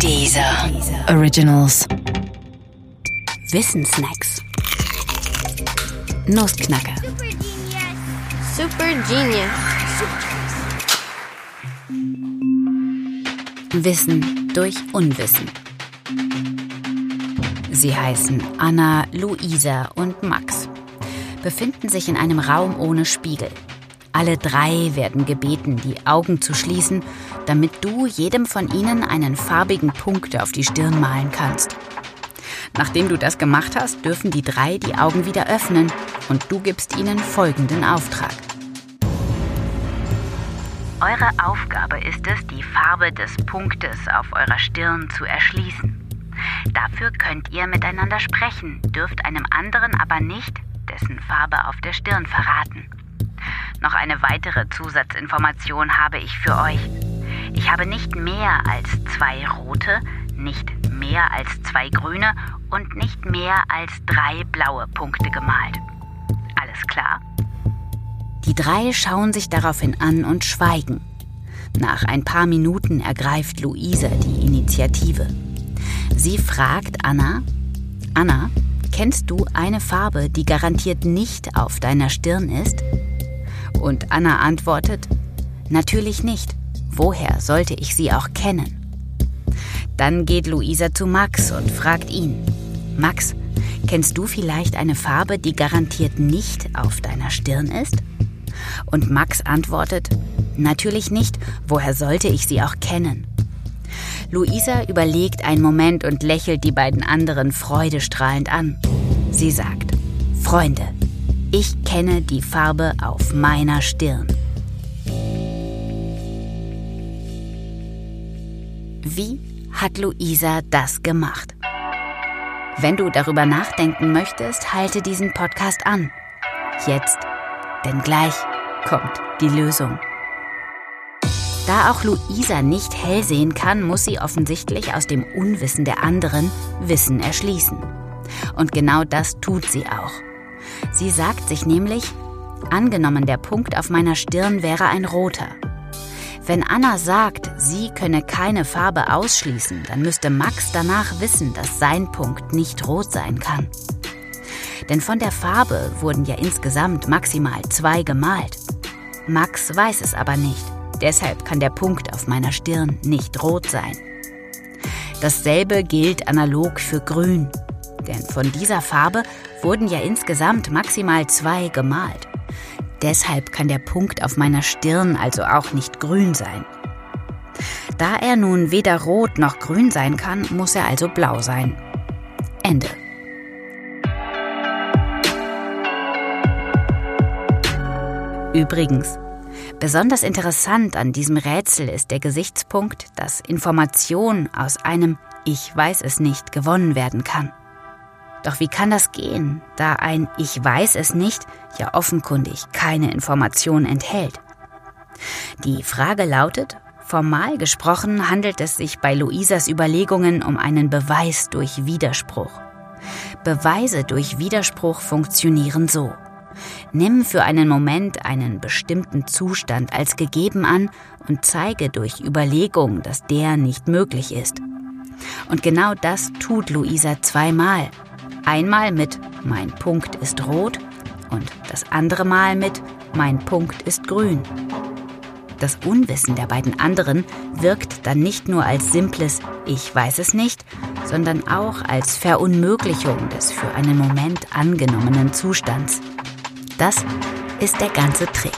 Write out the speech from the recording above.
Dieser Originals. Wissensnacks. Nussknacker. Super Genius. Wissen durch Unwissen. Sie heißen Anna, Luisa und Max. Befinden sich in einem Raum ohne Spiegel. Alle drei werden gebeten, die Augen zu schließen, damit du jedem von ihnen einen farbigen Punkt auf die Stirn malen kannst. Nachdem du das gemacht hast, dürfen die drei die Augen wieder öffnen und du gibst ihnen folgenden Auftrag. Eure Aufgabe ist es, die Farbe des Punktes auf eurer Stirn zu erschließen. Dafür könnt ihr miteinander sprechen, dürft einem anderen aber nicht dessen Farbe auf der Stirn verraten. Noch eine weitere Zusatzinformation habe ich für euch. Ich habe nicht mehr als zwei rote, nicht mehr als zwei grüne und nicht mehr als drei blaue Punkte gemalt. Alles klar? Die drei schauen sich daraufhin an und schweigen. Nach ein paar Minuten ergreift Luisa die Initiative. Sie fragt Anna, Anna, kennst du eine Farbe, die garantiert nicht auf deiner Stirn ist? Und Anna antwortet, natürlich nicht. Woher sollte ich sie auch kennen? Dann geht Luisa zu Max und fragt ihn, Max, kennst du vielleicht eine Farbe, die garantiert nicht auf deiner Stirn ist? Und Max antwortet, natürlich nicht. Woher sollte ich sie auch kennen? Luisa überlegt einen Moment und lächelt die beiden anderen freudestrahlend an. Sie sagt, Freunde, ich kenne die Farbe auf meiner Stirn. Wie hat Luisa das gemacht? Wenn du darüber nachdenken möchtest, halte diesen Podcast an. Jetzt, denn gleich kommt die Lösung. Da auch Luisa nicht hell sehen kann, muss sie offensichtlich aus dem Unwissen der anderen Wissen erschließen. Und genau das tut sie auch. Sie sagt sich nämlich, angenommen der Punkt auf meiner Stirn wäre ein roter. Wenn Anna sagt, sie könne keine Farbe ausschließen, dann müsste Max danach wissen, dass sein Punkt nicht rot sein kann. Denn von der Farbe wurden ja insgesamt maximal zwei gemalt. Max weiß es aber nicht. Deshalb kann der Punkt auf meiner Stirn nicht rot sein. Dasselbe gilt analog für Grün. Denn von dieser Farbe wurden ja insgesamt maximal zwei gemalt. Deshalb kann der Punkt auf meiner Stirn also auch nicht grün sein. Da er nun weder rot noch grün sein kann, muss er also blau sein. Ende. Übrigens, besonders interessant an diesem Rätsel ist der Gesichtspunkt, dass Information aus einem Ich weiß es nicht gewonnen werden kann. Doch wie kann das gehen, da ein Ich weiß es nicht ja offenkundig keine Information enthält? Die Frage lautet, formal gesprochen handelt es sich bei Luisas Überlegungen um einen Beweis durch Widerspruch. Beweise durch Widerspruch funktionieren so. Nimm für einen Moment einen bestimmten Zustand als gegeben an und zeige durch Überlegung, dass der nicht möglich ist. Und genau das tut Luisa zweimal Einmal mit Mein Punkt ist rot und das andere Mal mit Mein Punkt ist grün. Das Unwissen der beiden anderen wirkt dann nicht nur als simples Ich weiß es nicht, sondern auch als Verunmöglichung des für einen Moment angenommenen Zustands. Das ist der ganze Trick.